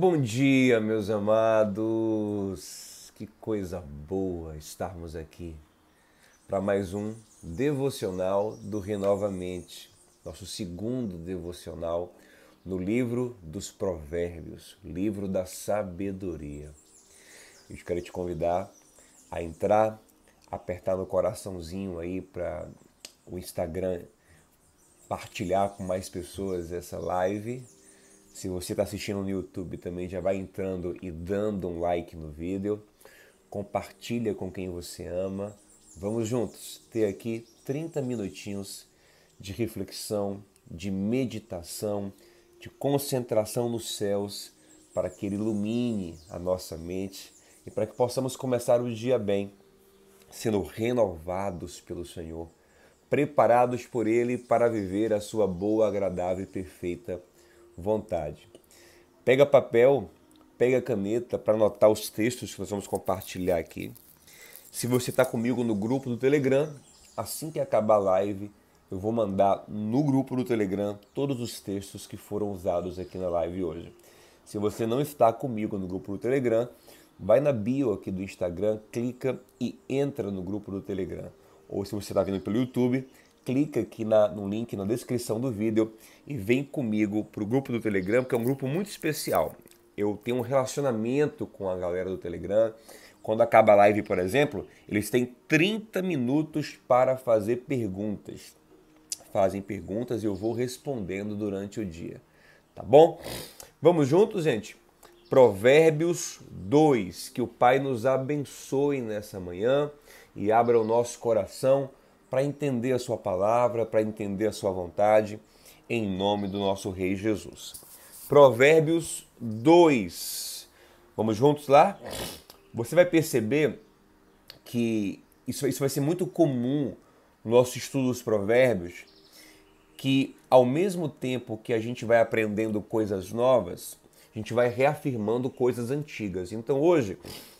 Bom dia, meus amados. Que coisa boa estarmos aqui para mais um devocional do Renovamente, nosso segundo devocional no livro dos Provérbios, livro da sabedoria. Eu quero te convidar a entrar, apertar no coraçãozinho aí para o Instagram partilhar com mais pessoas essa live se você está assistindo no YouTube também, já vai entrando e dando um like no vídeo. Compartilha com quem você ama. Vamos juntos ter aqui 30 minutinhos de reflexão, de meditação, de concentração nos céus, para que Ele ilumine a nossa mente e para que possamos começar o dia bem, sendo renovados pelo Senhor, preparados por Ele para viver a sua boa, agradável e perfeita vontade. Pega papel, pega caneta para anotar os textos que nós vamos compartilhar aqui. Se você está comigo no grupo do Telegram, assim que acabar a live, eu vou mandar no grupo do Telegram todos os textos que foram usados aqui na live hoje. Se você não está comigo no grupo do Telegram, vai na bio aqui do Instagram, clica e entra no grupo do Telegram. Ou se você está vindo pelo YouTube, clica aqui na, no link na descrição do vídeo e vem comigo para o grupo do Telegram, que é um grupo muito especial. Eu tenho um relacionamento com a galera do Telegram. Quando acaba a live, por exemplo, eles têm 30 minutos para fazer perguntas. Fazem perguntas e eu vou respondendo durante o dia. Tá bom? Vamos juntos, gente? Provérbios 2. Que o Pai nos abençoe nessa manhã e abra o nosso coração para entender a Sua palavra, para entender a Sua vontade, em nome do nosso Rei Jesus. Provérbios 2. Vamos juntos lá? Você vai perceber que isso, isso vai ser muito comum no nosso estudo dos Provérbios, que ao mesmo tempo que a gente vai aprendendo coisas novas, a gente vai reafirmando coisas antigas. Então hoje,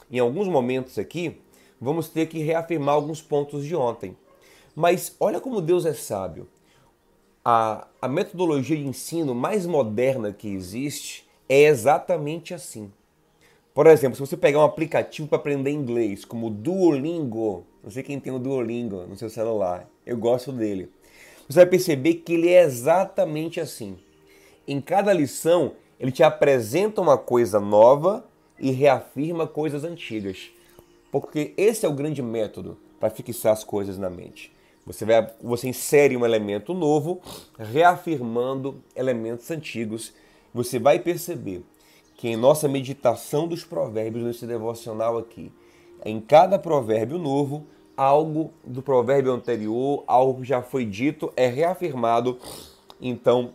em alguns momentos aqui, vamos ter que reafirmar alguns pontos de ontem. Mas olha como Deus é sábio. A, a metodologia de ensino mais moderna que existe é exatamente assim. Por exemplo, se você pegar um aplicativo para aprender inglês, como o Duolingo, não sei quem tem o Duolingo no seu celular, eu gosto dele. Você vai perceber que ele é exatamente assim. Em cada lição, ele te apresenta uma coisa nova e reafirma coisas antigas. Porque esse é o grande método para fixar as coisas na mente. Você, vai, você insere um elemento novo, reafirmando elementos antigos. Você vai perceber que em nossa meditação dos provérbios, nesse devocional aqui, em cada provérbio novo, algo do provérbio anterior, algo que já foi dito, é reafirmado. Então,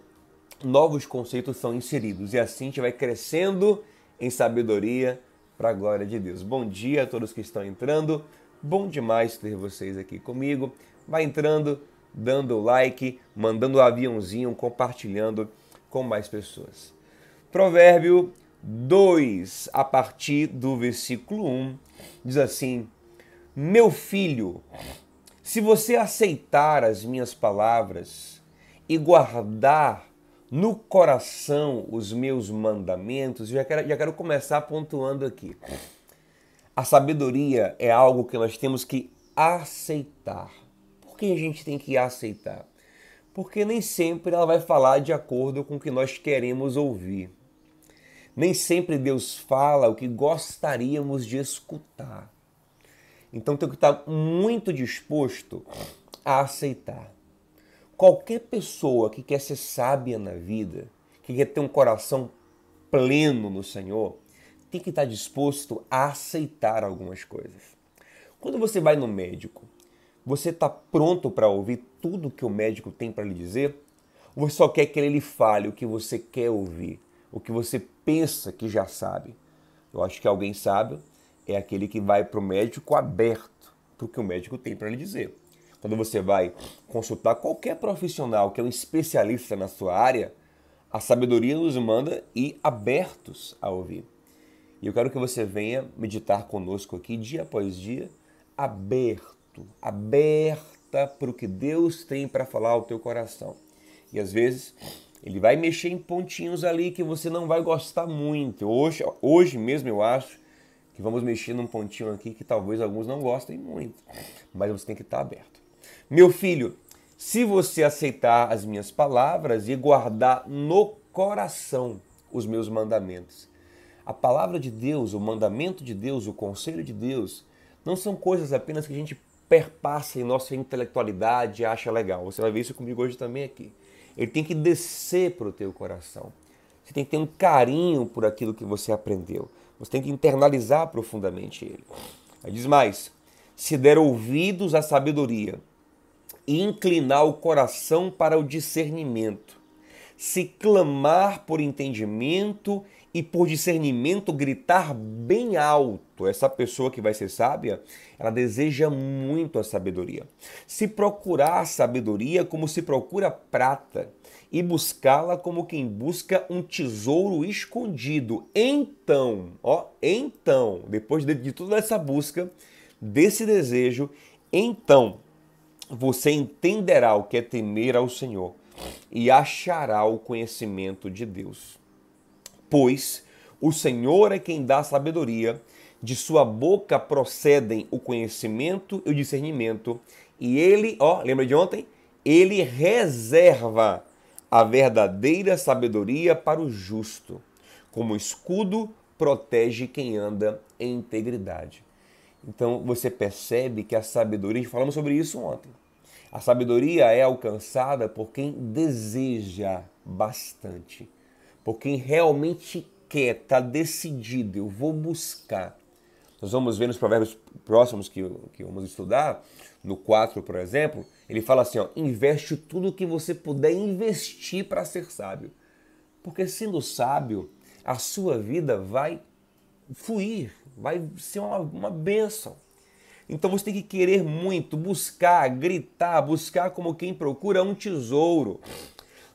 novos conceitos são inseridos. E assim a gente vai crescendo em sabedoria para a glória de Deus. Bom dia a todos que estão entrando. Bom demais ter vocês aqui comigo vai entrando, dando like, mandando o um aviãozinho, compartilhando com mais pessoas. Provérbio 2, a partir do versículo 1, diz assim: Meu filho, se você aceitar as minhas palavras e guardar no coração os meus mandamentos, já quero, já quero começar pontuando aqui. A sabedoria é algo que nós temos que aceitar. Por que a gente tem que aceitar? Porque nem sempre ela vai falar de acordo com o que nós queremos ouvir. Nem sempre Deus fala o que gostaríamos de escutar. Então tem que estar muito disposto a aceitar. Qualquer pessoa que quer ser sábia na vida, que quer ter um coração pleno no Senhor, tem que estar disposto a aceitar algumas coisas. Quando você vai no médico você está pronto para ouvir tudo que o médico tem para lhe dizer? Ou você só quer que ele lhe fale o que você quer ouvir, o que você pensa que já sabe? Eu acho que alguém sábio é aquele que vai para o médico aberto para o que o médico tem para lhe dizer. Quando você vai consultar qualquer profissional que é um especialista na sua área, a sabedoria nos manda ir abertos a ouvir. E eu quero que você venha meditar conosco aqui dia após dia, aberto aberto, aberta para o que Deus tem para falar ao teu coração. E às vezes Ele vai mexer em pontinhos ali que você não vai gostar muito. Hoje, hoje mesmo eu acho que vamos mexer num pontinho aqui que talvez alguns não gostem muito, mas você tem que estar aberto. Meu filho, se você aceitar as minhas palavras e guardar no coração os meus mandamentos. A palavra de Deus, o mandamento de Deus, o conselho de Deus, não são coisas apenas que a gente perpassa em nossa intelectualidade e acha legal. Você vai ver isso comigo hoje também aqui. Ele tem que descer para o teu coração. Você tem que ter um carinho por aquilo que você aprendeu. Você tem que internalizar profundamente ele. Aí diz mais: se der ouvidos à sabedoria e inclinar o coração para o discernimento, se clamar por entendimento e por discernimento gritar bem alto. Essa pessoa que vai ser sábia, ela deseja muito a sabedoria. Se procurar a sabedoria como se procura prata e buscá-la como quem busca um tesouro escondido. Então, ó, então, depois de, de toda essa busca, desse desejo, então você entenderá o que é temer ao Senhor e achará o conhecimento de Deus pois o Senhor é quem dá sabedoria, de sua boca procedem o conhecimento e o discernimento, e ele, ó, lembra de ontem? Ele reserva a verdadeira sabedoria para o justo, como escudo protege quem anda em integridade. Então você percebe que a sabedoria, falamos sobre isso ontem. A sabedoria é alcançada por quem deseja bastante por quem realmente quer, está decidido, eu vou buscar. Nós vamos ver nos provérbios próximos que, que vamos estudar, no 4, por exemplo, ele fala assim: ó, investe tudo que você puder investir para ser sábio. Porque sendo sábio, a sua vida vai fluir, vai ser uma, uma bênção. Então você tem que querer muito, buscar, gritar, buscar como quem procura um tesouro.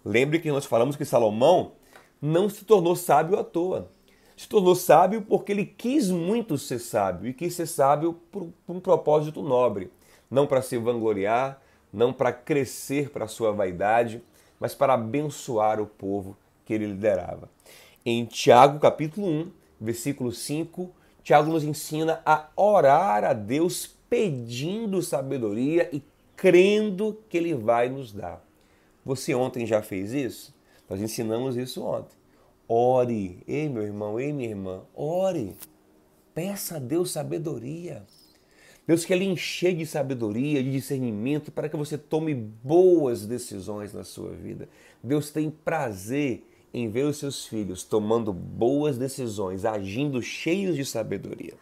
Lembre que nós falamos que Salomão não se tornou sábio à toa. Se tornou sábio porque ele quis muito ser sábio e quis ser sábio por, por um propósito nobre. Não para se vangloriar, não para crescer para sua vaidade, mas para abençoar o povo que ele liderava. Em Tiago, capítulo 1, versículo 5, Tiago nos ensina a orar a Deus pedindo sabedoria e crendo que ele vai nos dar. Você ontem já fez isso? Nós ensinamos isso ontem. Ore, ei meu irmão, ei minha irmã, ore. Peça a Deus sabedoria. Deus quer lhe encher de sabedoria, de discernimento para que você tome boas decisões na sua vida. Deus tem prazer em ver os seus filhos tomando boas decisões, agindo cheios de sabedoria.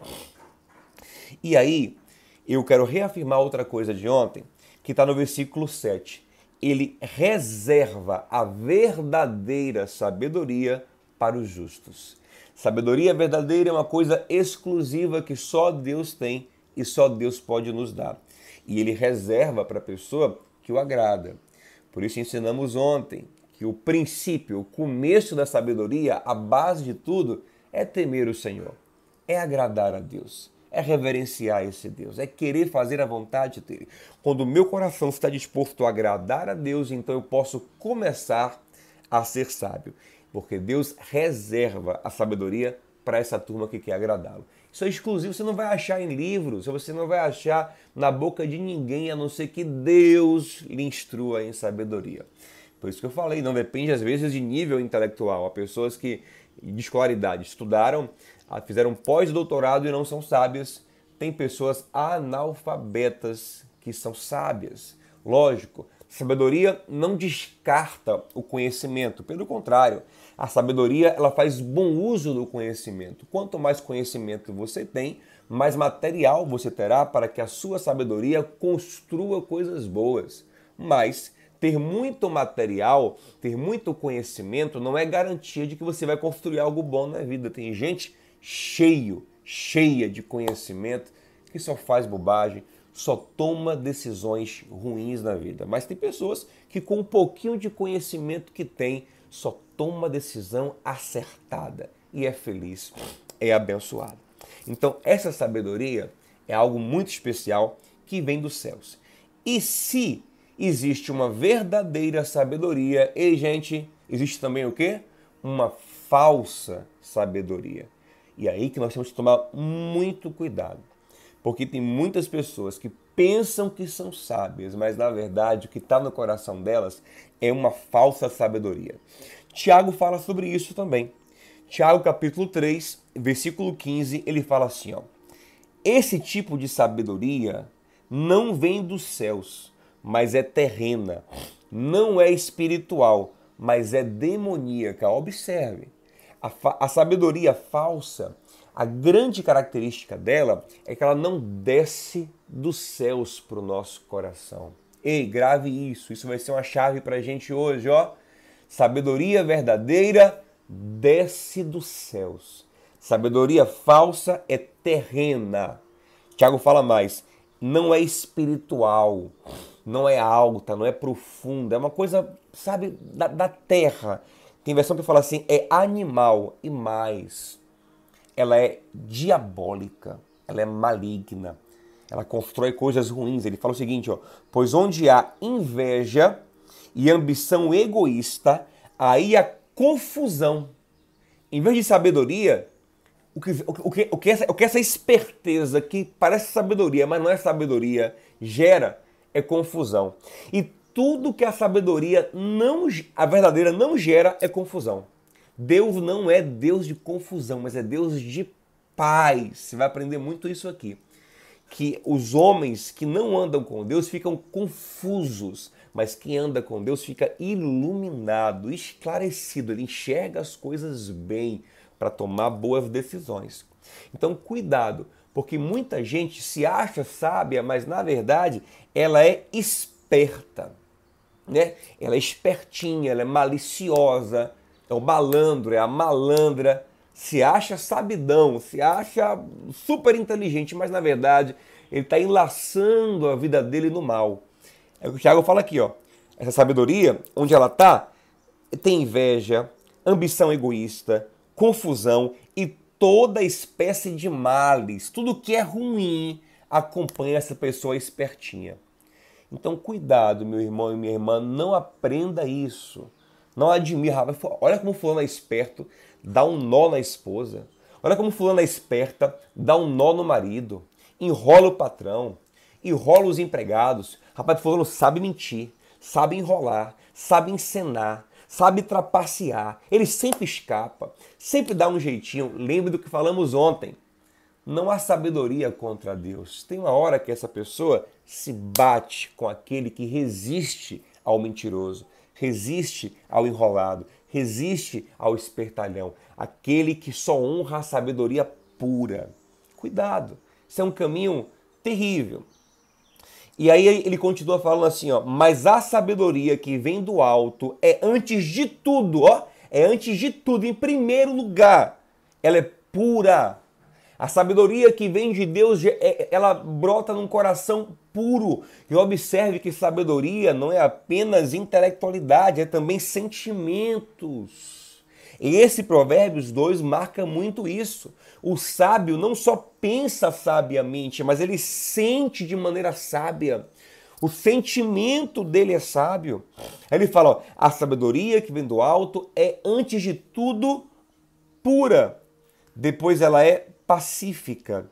E aí, eu quero reafirmar outra coisa de ontem, que está no versículo 7 ele reserva a verdadeira sabedoria para os justos. Sabedoria verdadeira é uma coisa exclusiva que só Deus tem e só Deus pode nos dar. E ele reserva para a pessoa que o agrada. Por isso ensinamos ontem que o princípio, o começo da sabedoria, a base de tudo é temer o Senhor, é agradar a Deus é reverenciar esse Deus, é querer fazer a vontade dele. Quando o meu coração está disposto a agradar a Deus, então eu posso começar a ser sábio, porque Deus reserva a sabedoria para essa turma que quer agradá-lo. Isso é exclusivo, você não vai achar em livros, você não vai achar na boca de ninguém, a não ser que Deus lhe instrua em sabedoria. Por isso que eu falei, não depende às vezes de nível intelectual. Há pessoas que de escolaridade estudaram fizeram pós-doutorado e não são sábias. Tem pessoas analfabetas que são sábias. Lógico, sabedoria não descarta o conhecimento, pelo contrário, a sabedoria ela faz bom uso do conhecimento. Quanto mais conhecimento você tem, mais material você terá para que a sua sabedoria construa coisas boas. Mas ter muito material, ter muito conhecimento não é garantia de que você vai construir algo bom na vida. Tem gente cheio, cheia de conhecimento, que só faz bobagem, só toma decisões ruins na vida. Mas tem pessoas que com um pouquinho de conhecimento que tem, só toma decisão acertada e é feliz, é abençoado. Então, essa sabedoria é algo muito especial que vem dos céus. E se existe uma verdadeira sabedoria, e gente, existe também o quê? Uma falsa sabedoria. E aí que nós temos que tomar muito cuidado. Porque tem muitas pessoas que pensam que são sábias, mas na verdade o que está no coração delas é uma falsa sabedoria. Tiago fala sobre isso também. Tiago capítulo 3, versículo 15, ele fala assim, ó: Esse tipo de sabedoria não vem dos céus, mas é terrena. Não é espiritual, mas é demoníaca. Observe. A, a sabedoria falsa, a grande característica dela é que ela não desce dos céus para o nosso coração. Ei, grave isso. Isso vai ser uma chave para a gente hoje, ó. Sabedoria verdadeira desce dos céus. Sabedoria falsa é terrena. Tiago fala mais, não é espiritual, não é alta, não é profunda, é uma coisa, sabe, da, da terra. Tem versão que fala assim, é animal e mais. Ela é diabólica, ela é maligna, ela constrói coisas ruins. Ele fala o seguinte, ó, pois onde há inveja e ambição egoísta, aí há confusão. Em vez de sabedoria, o que, o, que, o, que essa, o que essa esperteza, que parece sabedoria, mas não é sabedoria, gera é confusão. E tudo que a sabedoria não, a verdadeira não gera é confusão. Deus não é Deus de confusão, mas é Deus de paz. Você vai aprender muito isso aqui. Que os homens que não andam com Deus ficam confusos, mas quem anda com Deus fica iluminado, esclarecido, ele enxerga as coisas bem para tomar boas decisões. Então, cuidado, porque muita gente se acha sábia, mas na verdade ela é esperta. Né? Ela é espertinha, ela é maliciosa, é o malandro, é a malandra, se acha sabidão, se acha super inteligente, mas na verdade ele está enlaçando a vida dele no mal. É o que o Tiago fala aqui, ó. Essa sabedoria, onde ela está, tem inveja, ambição egoísta, confusão e toda espécie de males. Tudo que é ruim acompanha essa pessoa espertinha. Então, cuidado, meu irmão e minha irmã, não aprenda isso. Não admira. Olha como fulano é esperto, dá um nó na esposa. Olha como fulano é esperta, dá um nó no marido. Enrola o patrão, enrola os empregados. Rapaz, fulano sabe mentir, sabe enrolar, sabe encenar, sabe trapacear. Ele sempre escapa, sempre dá um jeitinho. Lembre do que falamos ontem. Não há sabedoria contra Deus. Tem uma hora que essa pessoa se bate com aquele que resiste ao mentiroso, resiste ao enrolado, resiste ao espertalhão, aquele que só honra a sabedoria pura. Cuidado, isso é um caminho terrível. E aí ele continua falando assim, ó, mas a sabedoria que vem do alto é antes de tudo, ó, é antes de tudo, em primeiro lugar, ela é pura. A sabedoria que vem de Deus, é, ela brota num coração puro. E observe que sabedoria não é apenas intelectualidade, é também sentimentos. E esse Provérbios 2 marca muito isso. O sábio não só pensa sabiamente, mas ele sente de maneira sábia. O sentimento dele é sábio. Ele fala: ó, a sabedoria que vem do alto é, antes de tudo, pura. Depois ela é pacífica.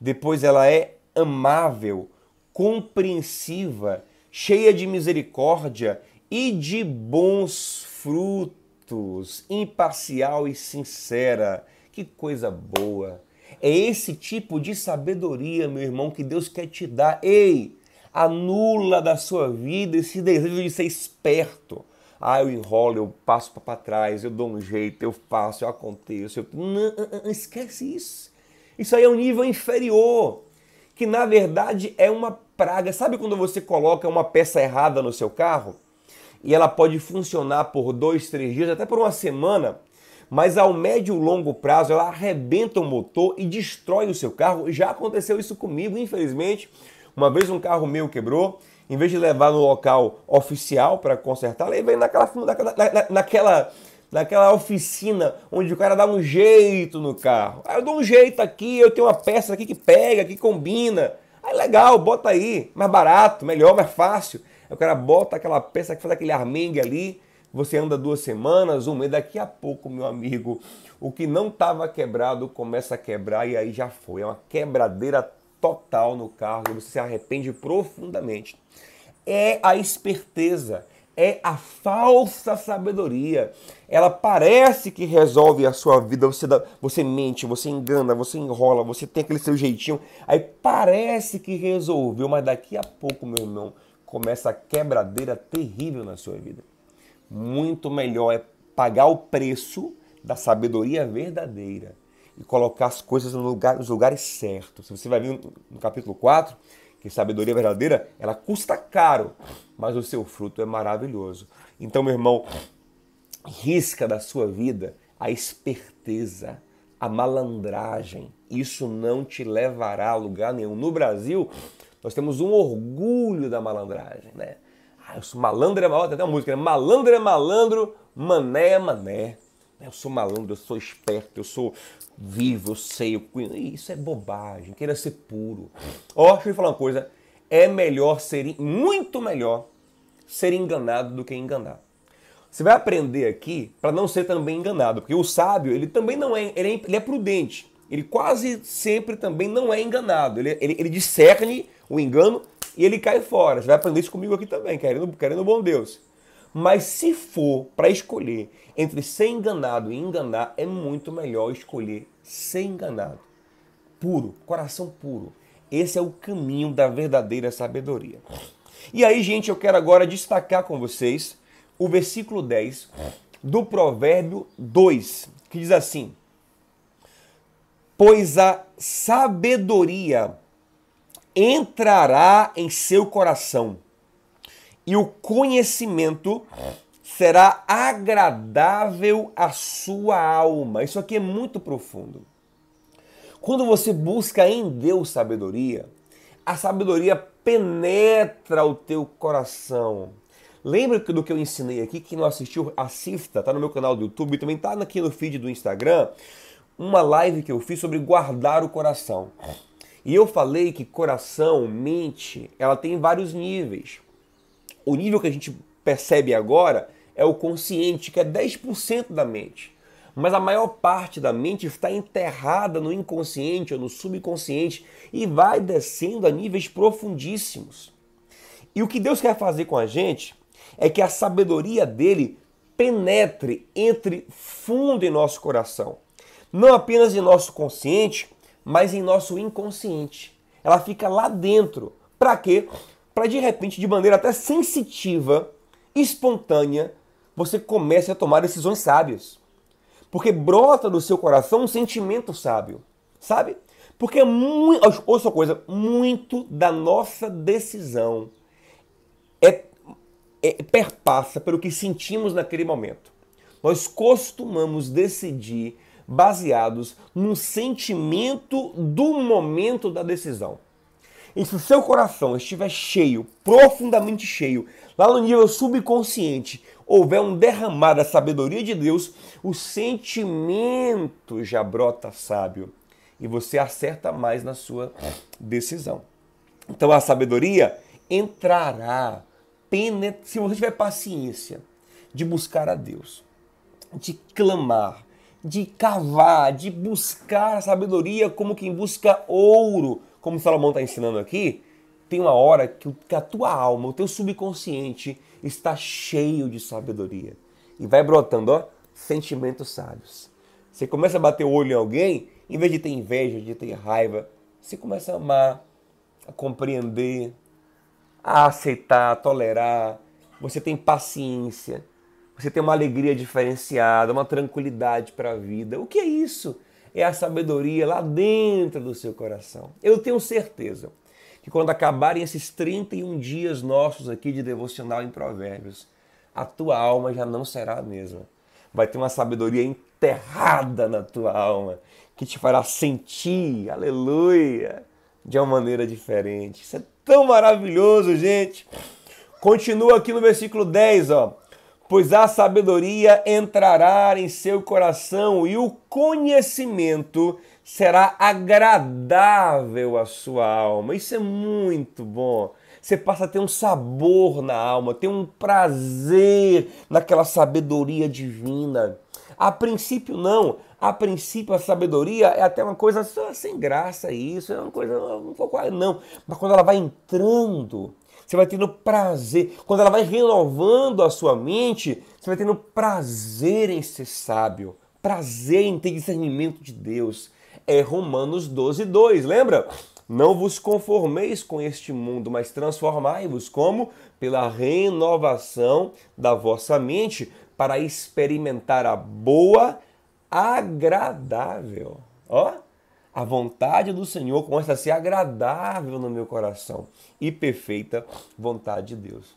Depois ela é amável, compreensiva, cheia de misericórdia e de bons frutos imparcial e sincera. Que coisa boa! É esse tipo de sabedoria, meu irmão, que Deus quer te dar. Ei, anula da sua vida esse desejo de ser esperto. Ah, eu enrolo, eu passo para trás, eu dou um jeito, eu faço, eu aconteço. Eu... Não, esquece isso. Isso aí é um nível inferior, que na verdade é uma praga. Sabe quando você coloca uma peça errada no seu carro? e ela pode funcionar por dois, três dias, até por uma semana, mas ao médio e longo prazo ela arrebenta o motor e destrói o seu carro. Já aconteceu isso comigo, infelizmente. Uma vez um carro meu quebrou, em vez de levar no local oficial para consertar, levei naquela, naquela, naquela, naquela oficina onde o cara dá um jeito no carro. Aí eu dou um jeito aqui, eu tenho uma peça aqui que pega, que combina. Aí legal, bota aí, mais barato, melhor, mais fácil. Aí o cara bota aquela peça que faz aquele armengue ali, você anda duas semanas, um mês, daqui a pouco, meu amigo, o que não estava quebrado começa a quebrar e aí já foi. É uma quebradeira total no carro e você se arrepende profundamente. É a esperteza, é a falsa sabedoria. Ela parece que resolve a sua vida. Você, dá, você mente, você engana, você enrola, você tem aquele seu jeitinho. Aí parece que resolveu, mas daqui a pouco, meu irmão, começa a quebradeira terrível na sua vida. Muito melhor é pagar o preço da sabedoria verdadeira e colocar as coisas no lugar, nos lugares certos. Você vai ver no capítulo 4 que sabedoria verdadeira, ela custa caro, mas o seu fruto é maravilhoso. Então, meu irmão, risca da sua vida a esperteza, a malandragem. Isso não te levará a lugar nenhum. No Brasil, nós temos um orgulho da malandragem, né? Ah, eu sou malandro é malandro, tem uma música, né? Malandro é malandro, mané é mané. Eu sou malandro, eu sou esperto, eu sou vivo, eu sei, eu. Isso é bobagem, queira ser puro. Ó, oh, deixa eu falar uma coisa. É melhor ser, muito melhor, ser enganado do que enganar. Você vai aprender aqui para não ser também enganado, porque o sábio, ele também não é, ele é, ele é prudente. Ele quase sempre também não é enganado. Ele, ele, ele discerne o engano e ele cai fora. Você vai aprender isso comigo aqui também, querendo, querendo bom Deus. Mas se for para escolher entre ser enganado e enganar, é muito melhor escolher ser enganado. Puro, coração puro. Esse é o caminho da verdadeira sabedoria. E aí, gente, eu quero agora destacar com vocês o versículo 10 do Provérbio 2, que diz assim: Pois a sabedoria entrará em seu coração, e o conhecimento será agradável à sua alma. Isso aqui é muito profundo. Quando você busca em Deus sabedoria, a sabedoria penetra o teu coração. Lembra do que eu ensinei aqui? Quem não assistiu, assista, tá no meu canal do YouTube, também tá aqui no feed do Instagram, uma live que eu fiz sobre guardar o coração. E eu falei que coração, mente, ela tem vários níveis. O nível que a gente percebe agora é o consciente, que é 10% da mente. Mas a maior parte da mente está enterrada no inconsciente ou no subconsciente e vai descendo a níveis profundíssimos. E o que Deus quer fazer com a gente é que a sabedoria dele penetre, entre fundo em nosso coração. Não apenas em nosso consciente, mas em nosso inconsciente. Ela fica lá dentro. Para quê? Para de repente, de maneira até sensitiva, espontânea, você comece a tomar decisões sábias. Porque brota do seu coração um sentimento sábio. Sabe? Porque é muito, ouça coisa, muito da nossa decisão é, é, perpassa pelo que sentimos naquele momento. Nós costumamos decidir baseados no sentimento do momento da decisão. E se o seu coração estiver cheio, profundamente cheio, lá no nível subconsciente, houver um derramar da sabedoria de Deus, o sentimento já brota sábio e você acerta mais na sua decisão. Então a sabedoria entrará, se você tiver paciência de buscar a Deus, de clamar, de cavar, de buscar a sabedoria como quem busca ouro, como Salomão está ensinando aqui, tem uma hora que a tua alma, o teu subconsciente está cheio de sabedoria e vai brotando ó, sentimentos sábios. Você começa a bater o olho em alguém, em vez de ter inveja, de ter raiva, você começa a amar, a compreender, a aceitar, a tolerar. Você tem paciência, você tem uma alegria diferenciada, uma tranquilidade para a vida. O que é isso? É a sabedoria lá dentro do seu coração. Eu tenho certeza que quando acabarem esses 31 dias nossos aqui de devocional em Provérbios, a tua alma já não será a mesma. Vai ter uma sabedoria enterrada na tua alma que te fará sentir, aleluia, de uma maneira diferente. Isso é tão maravilhoso, gente. Continua aqui no versículo 10, ó pois a sabedoria entrará em seu coração e o conhecimento será agradável à sua alma. Isso é muito bom. você passa a ter um sabor na alma, ter um prazer naquela sabedoria divina. A princípio, não. A princípio, a sabedoria é até uma coisa só sem graça, isso é uma coisa um pouco. Não. Mas quando ela vai entrando, você vai tendo prazer. Quando ela vai renovando a sua mente, você vai tendo prazer em ser sábio, prazer em ter discernimento de Deus. É Romanos 12, 2, lembra? Não vos conformeis com este mundo, mas transformai-vos como? Pela renovação da vossa mente, para experimentar a boa, agradável. Ó, a vontade do Senhor começa a ser agradável no meu coração e perfeita vontade de Deus.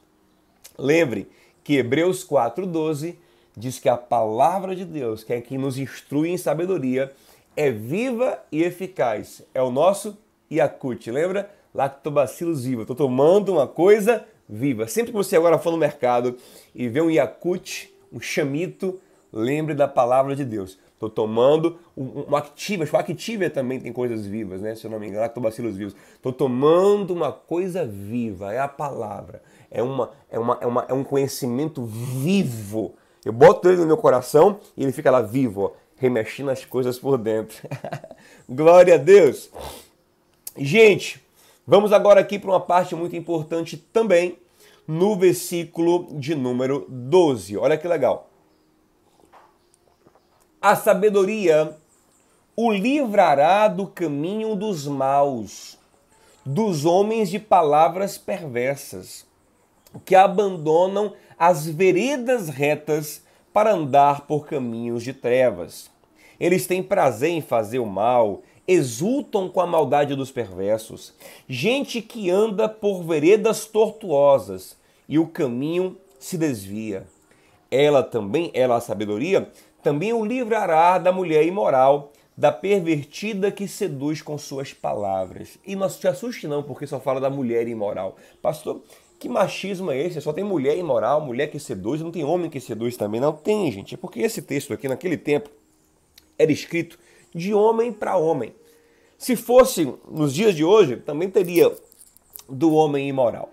Lembre que Hebreus 4:12 diz que a palavra de Deus, que é quem nos instrui em sabedoria, é viva e eficaz. É o nosso Yakult, lembra? Lactobacillus viva. Estou tomando uma coisa viva. Sempre que você agora for no mercado e vê um Yakult, um chamito, lembre da palavra de Deus. Estou tomando um, Activia, acho que o Activia também tem coisas vivas, né? Se eu não me engano, Lactobacillus vivos. Estou tomando uma coisa viva, é a palavra. É, uma, é, uma, é, uma, é um conhecimento vivo. Eu boto ele no meu coração e ele fica lá vivo, ó, remexendo as coisas por dentro. Glória a Deus! Gente, vamos agora aqui para uma parte muito importante também, no versículo de número 12. Olha que legal. A sabedoria o livrará do caminho dos maus, dos homens de palavras perversas, que abandonam as veredas retas para andar por caminhos de trevas. Eles têm prazer em fazer o mal exultam com a maldade dos perversos, gente que anda por veredas tortuosas e o caminho se desvia. Ela também, ela a sabedoria, também o livrará da mulher imoral, da pervertida que seduz com suas palavras. E não se assuste não, porque só fala da mulher imoral. Pastor, que machismo é esse? Só tem mulher imoral, mulher que seduz, não tem homem que seduz também. Não tem, gente. É porque esse texto aqui, naquele tempo, era escrito de homem para homem. Se fosse nos dias de hoje, também teria do homem imoral.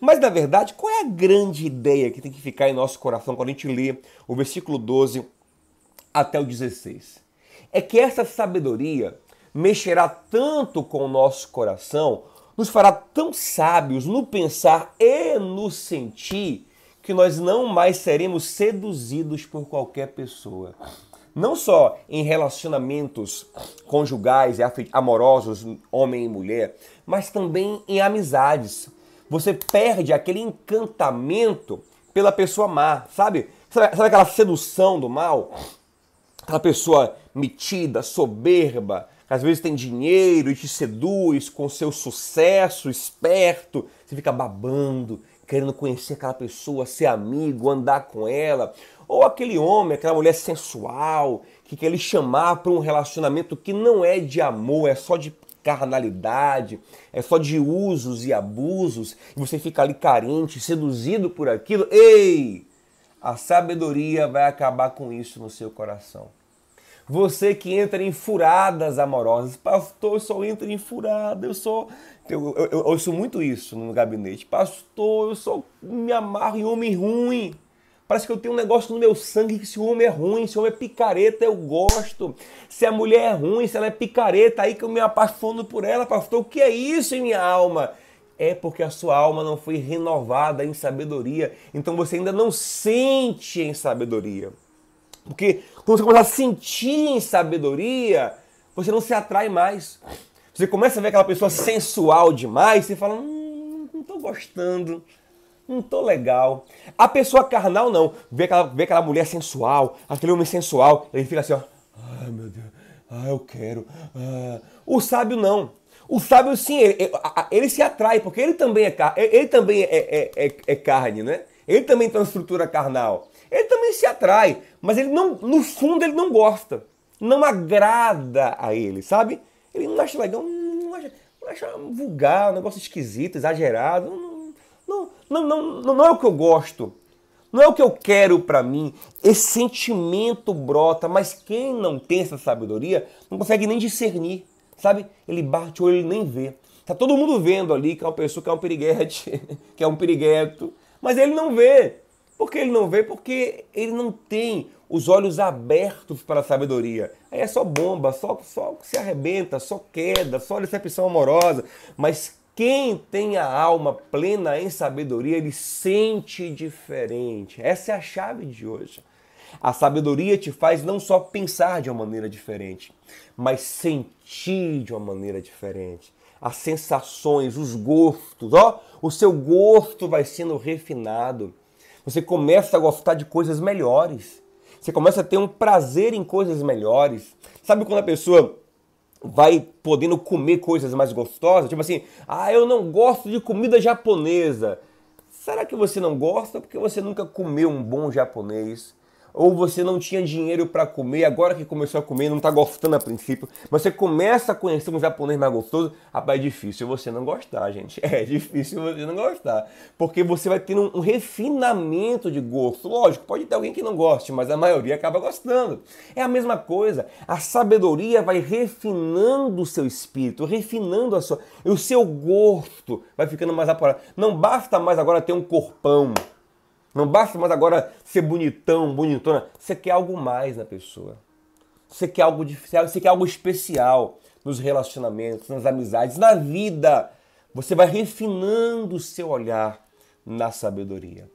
Mas na verdade, qual é a grande ideia que tem que ficar em nosso coração quando a gente lê o versículo 12 até o 16? É que essa sabedoria mexerá tanto com o nosso coração, nos fará tão sábios no pensar e no sentir, que nós não mais seremos seduzidos por qualquer pessoa não só em relacionamentos conjugais e amorosos, homem e mulher, mas também em amizades. Você perde aquele encantamento pela pessoa má, sabe? Sabe, aquela sedução do mal? Aquela pessoa metida, soberba, às vezes tem dinheiro e te seduz com seu sucesso, esperto, você fica babando, querendo conhecer aquela pessoa, ser amigo, andar com ela. Ou aquele homem, aquela mulher sensual, que quer lhe chamar para um relacionamento que não é de amor, é só de carnalidade, é só de usos e abusos, e você fica ali carente, seduzido por aquilo. Ei! A sabedoria vai acabar com isso no seu coração. Você que entra em furadas amorosas, pastor, eu só entro em furada, eu sou. Eu, eu, eu ouço muito isso no gabinete. Pastor, eu só me amarro em homem ruim. Parece que eu tenho um negócio no meu sangue que se o homem é ruim, se o homem é picareta, eu gosto. Se a mulher é ruim, se ela é picareta, aí que eu me apaixono por ela, pastor. O que é isso em minha alma? É porque a sua alma não foi renovada em sabedoria. Então você ainda não sente em sabedoria. Porque quando você começa a sentir em sabedoria, você não se atrai mais. Você começa a ver aquela pessoa sensual demais, você fala, hum, não estou gostando não tô legal. A pessoa carnal não. Vê aquela, vê aquela mulher sensual, aquele homem sensual, ele fica assim, ó. Ai meu Deus, ah, eu quero. Ah. O sábio não. O sábio sim, ele, ele, se atrai, porque ele também é, ele também é, é, é, é carne, né? Ele também tem uma estrutura carnal. Ele também se atrai, mas ele não, no fundo ele não gosta. Não agrada a ele, sabe? Ele não acha legal, não acha, não acha vulgar, um negócio esquisito, exagerado. Não, não, não, não, não é o que eu gosto. Não é o que eu quero para mim. Esse sentimento brota, mas quem não tem essa sabedoria não consegue nem discernir, sabe? Ele bate o olho e nem vê. Tá todo mundo vendo ali que é uma pessoa que é um piriguete, que é um pirigueto, mas ele não vê. Por que ele não vê? Porque ele não tem os olhos abertos para a sabedoria. Aí é só bomba, só, só se arrebenta, só queda, só decepção amorosa. Mas quem tem a alma plena em sabedoria, ele sente diferente. Essa é a chave de hoje. A sabedoria te faz não só pensar de uma maneira diferente, mas sentir de uma maneira diferente. As sensações, os gostos, ó, o seu gosto vai sendo refinado. Você começa a gostar de coisas melhores. Você começa a ter um prazer em coisas melhores. Sabe quando a pessoa vai podendo comer coisas mais gostosas? Tipo assim, ah, eu não gosto de comida japonesa. Será que você não gosta porque você nunca comeu um bom japonês? Ou você não tinha dinheiro para comer, agora que começou a comer, não está gostando a princípio, você começa a conhecer um japonês mais gostoso, rapaz, é difícil você não gostar, gente. É difícil você não gostar, porque você vai ter um, um refinamento de gosto. Lógico, pode ter alguém que não goste, mas a maioria acaba gostando. É a mesma coisa. A sabedoria vai refinando o seu espírito, refinando a sua, o seu gosto vai ficando mais apurado. Não basta mais agora ter um corpão não basta mais agora ser bonitão, bonitona. Você quer algo mais na pessoa. Você quer algo, você quer algo especial nos relacionamentos, nas amizades, na vida. Você vai refinando o seu olhar na sabedoria.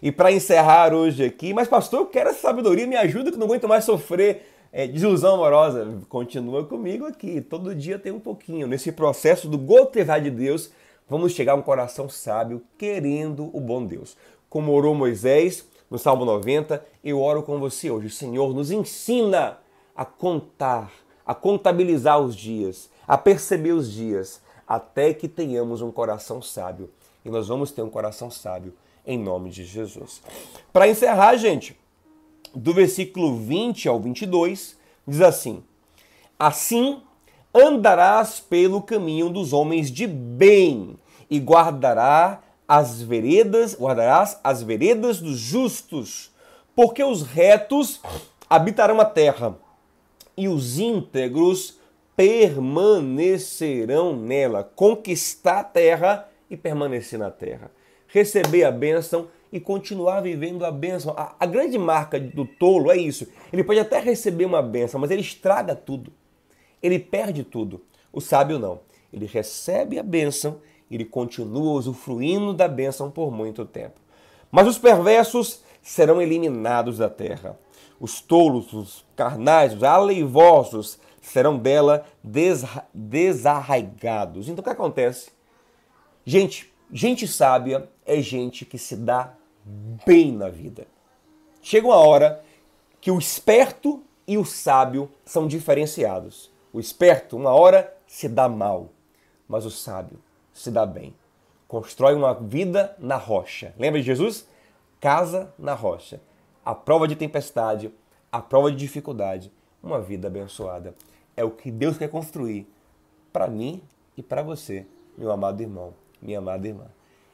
E para encerrar hoje aqui, mas pastor, eu quero essa sabedoria, me ajuda que não aguento mais sofrer é, desilusão amorosa. Continua comigo aqui, todo dia tem um pouquinho. Nesse processo do gotejar de Deus, vamos chegar a um coração sábio, querendo o bom Deus como orou Moisés no Salmo 90, eu oro com você hoje. Senhor, nos ensina a contar, a contabilizar os dias, a perceber os dias, até que tenhamos um coração sábio. E nós vamos ter um coração sábio em nome de Jesus. Para encerrar, gente, do versículo 20 ao 22, diz assim: Assim andarás pelo caminho dos homens de bem e guardará as veredas, guardarás as veredas dos justos, porque os retos habitarão a terra e os íntegros permanecerão nela. Conquistar a terra e permanecer na terra. Receber a bênção e continuar vivendo a bênção. A, a, grande marca do tolo é isso. Ele pode até receber uma bênção, mas ele estraga tudo. Ele perde tudo. O sábio não. Ele recebe a bênção ele continua usufruindo da bênção por muito tempo. Mas os perversos serão eliminados da terra. Os tolos, os carnais, os aleivosos serão dela desarraigados. Então o que acontece? Gente, gente sábia é gente que se dá bem na vida. Chega uma hora que o esperto e o sábio são diferenciados. O esperto, uma hora, se dá mal, mas o sábio se dá bem. Constrói uma vida na rocha. Lembra de Jesus? Casa na rocha. A prova de tempestade, a prova de dificuldade, uma vida abençoada. É o que Deus quer construir para mim e para você, meu amado irmão, minha amada irmã.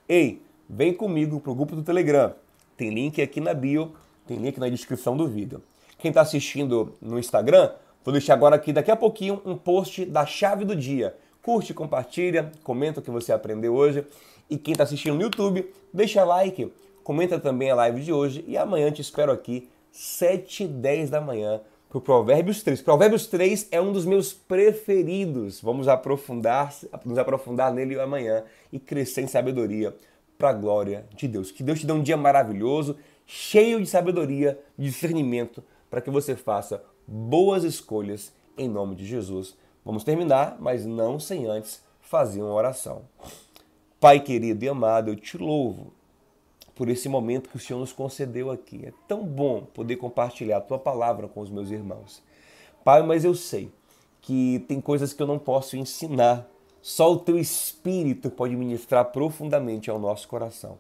Ei, vem comigo para o grupo do Telegram. Tem link aqui na bio, tem link na descrição do vídeo. Quem está assistindo no Instagram, vou deixar agora aqui daqui a pouquinho um post da chave do dia Curte, compartilha, comenta o que você aprendeu hoje. E quem está assistindo no YouTube, deixa like, comenta também a live de hoje. E amanhã te espero aqui, 7 e 10 da manhã, para o Provérbios 3. Provérbios 3 é um dos meus preferidos. Vamos aprofundar, nos aprofundar nele amanhã e crescer em sabedoria para a glória de Deus. Que Deus te dê um dia maravilhoso, cheio de sabedoria, discernimento, para que você faça boas escolhas em nome de Jesus. Vamos terminar, mas não sem antes fazer uma oração. Pai querido e amado, eu te louvo por esse momento que o Senhor nos concedeu aqui. É tão bom poder compartilhar a tua palavra com os meus irmãos. Pai, mas eu sei que tem coisas que eu não posso ensinar. Só o teu espírito pode ministrar profundamente ao nosso coração.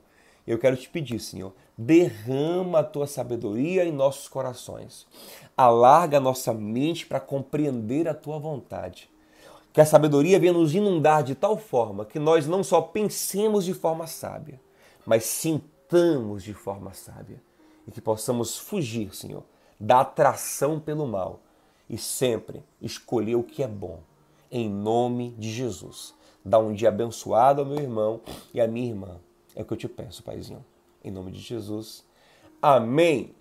Eu quero te pedir, Senhor, derrama a tua sabedoria em nossos corações. Alarga a nossa mente para compreender a tua vontade. Que a sabedoria venha nos inundar de tal forma que nós não só pensemos de forma sábia, mas sintamos de forma sábia. E que possamos fugir, Senhor, da atração pelo mal e sempre escolher o que é bom. Em nome de Jesus. Dá um dia abençoado ao meu irmão e à minha irmã. É o que eu te peço, Paizinho. Em nome de Jesus. Amém.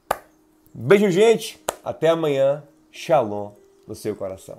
Beijo, gente. Até amanhã. Shalom no seu coração.